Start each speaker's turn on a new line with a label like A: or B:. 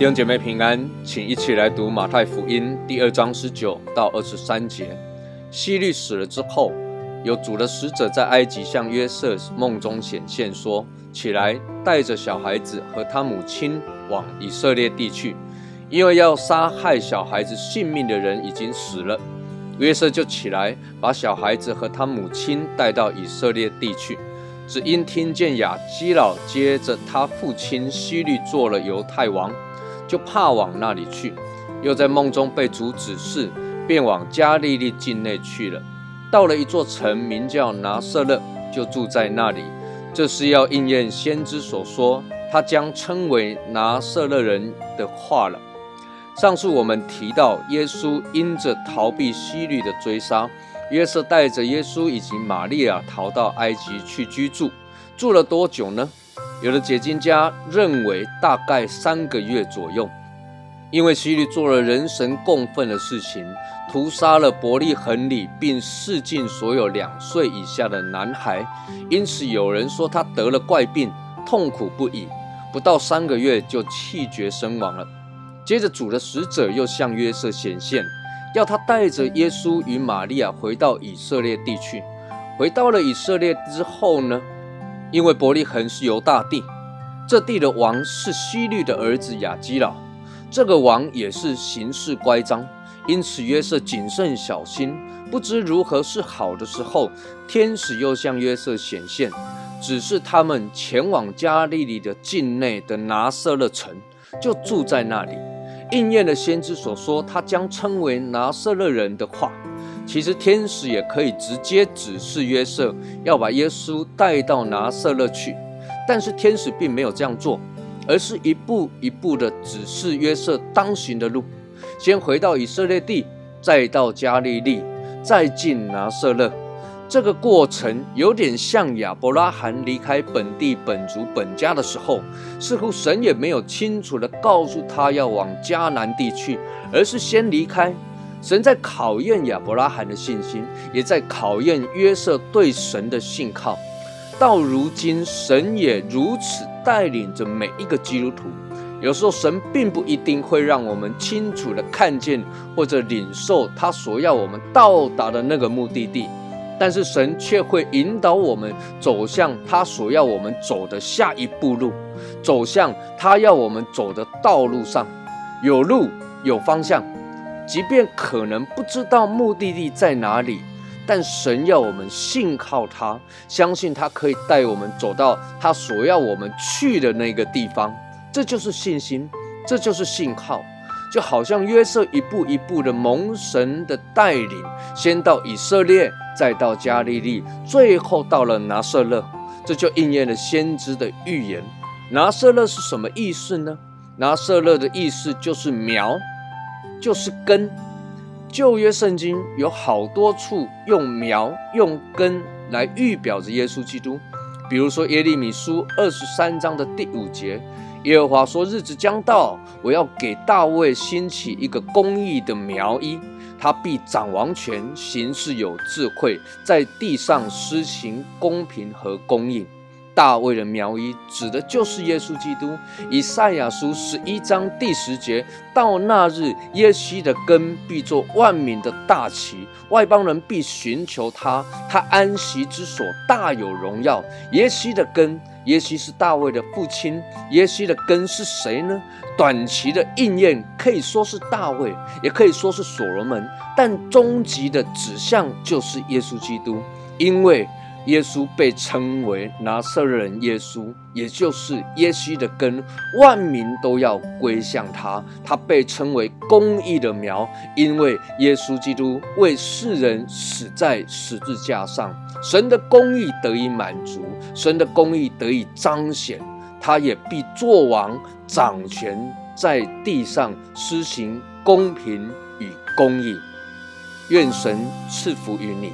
A: 弟兄姐妹平安，请一起来读马太福音第二章十九到二十三节。希律死了之后，有主的使者在埃及向约瑟梦中显现，说：“起来，带着小孩子和他母亲往以色列地去，因为要杀害小孩子性命的人已经死了。”约瑟就起来，把小孩子和他母亲带到以色列地去。只因听见雅基老接着他父亲希律做了犹太王。就怕往那里去，又在梦中被主指示，便往加利利境内去了。到了一座城，名叫拿撒勒，就住在那里。这是要应验先知所说，他将称为拿撒勒人的话了。上述我们提到，耶稣因着逃避希律的追杀，约瑟带着耶稣以及玛利亚逃到埃及去居住。住了多久呢？有的解经家认为大概三个月左右，因为希律做了人神共愤的事情，屠杀了伯利恒里，并弑尽所有两岁以下的男孩，因此有人说他得了怪病，痛苦不已，不到三个月就气绝身亡了。接着主的使者又向约瑟显现，要他带着耶稣与玛利亚回到以色列地区。回到了以色列之后呢？因为伯利恒是犹大地，这地的王是希律的儿子亚基老，这个王也是行事乖张，因此约瑟谨慎小心，不知如何是好的时候，天使又向约瑟显现，指示他们前往加利利的境内的拿瑟勒城，就住在那里，应验了先知所说他将称为拿瑟勒人的话。其实天使也可以直接指示约瑟要把耶稣带到拿撒勒去，但是天使并没有这样做，而是一步一步的指示约瑟当行的路，先回到以色列地，再到加利利，再进拿撒勒。这个过程有点像亚伯拉罕离开本地本族本家的时候，似乎神也没有清楚的告诉他要往迦南地去，而是先离开。神在考验亚伯拉罕的信心，也在考验约瑟对神的信靠。到如今，神也如此带领着每一个基督徒。有时候，神并不一定会让我们清楚的看见或者领受他所要我们到达的那个目的地，但是神却会引导我们走向他所要我们走的下一步路，走向他要我们走的道路上，有路有方向。即便可能不知道目的地在哪里，但神要我们信靠他，相信他可以带我们走到他所要我们去的那个地方。这就是信心，这就是信靠。就好像约瑟一步一步的蒙神的带领，先到以色列，再到加利利，最后到了拿撒勒。这就应验了先知的预言。拿撒勒是什么意思呢？拿撒勒的意思就是苗。就是根，旧约圣经有好多处用苗、用根来预表着耶稣基督。比如说耶利米书二十三章的第五节，耶和华说：“日子将到，我要给大卫兴起一个公义的苗裔，他必掌王权，行事有智慧，在地上施行公平和公义。”大卫的苗裔指的就是耶稣基督。以赛亚书十一章第十节：到那日，耶西的根必作万民的大旗，外邦人必寻求他，他安息之所大有荣耀。耶西的根，耶西是大卫的父亲。耶西的根是谁呢？短期的应验可以说是大卫，也可以说是所罗门，但终极的指向就是耶稣基督，因为。耶稣被称为拿撒勒人，耶稣也就是耶稣的根，万民都要归向他。他被称为公义的苗，因为耶稣基督为世人死在十字架上，神的公义得以满足，神的公义得以彰显，他也必作王掌权在地上，施行公平与公义。愿神赐福于你。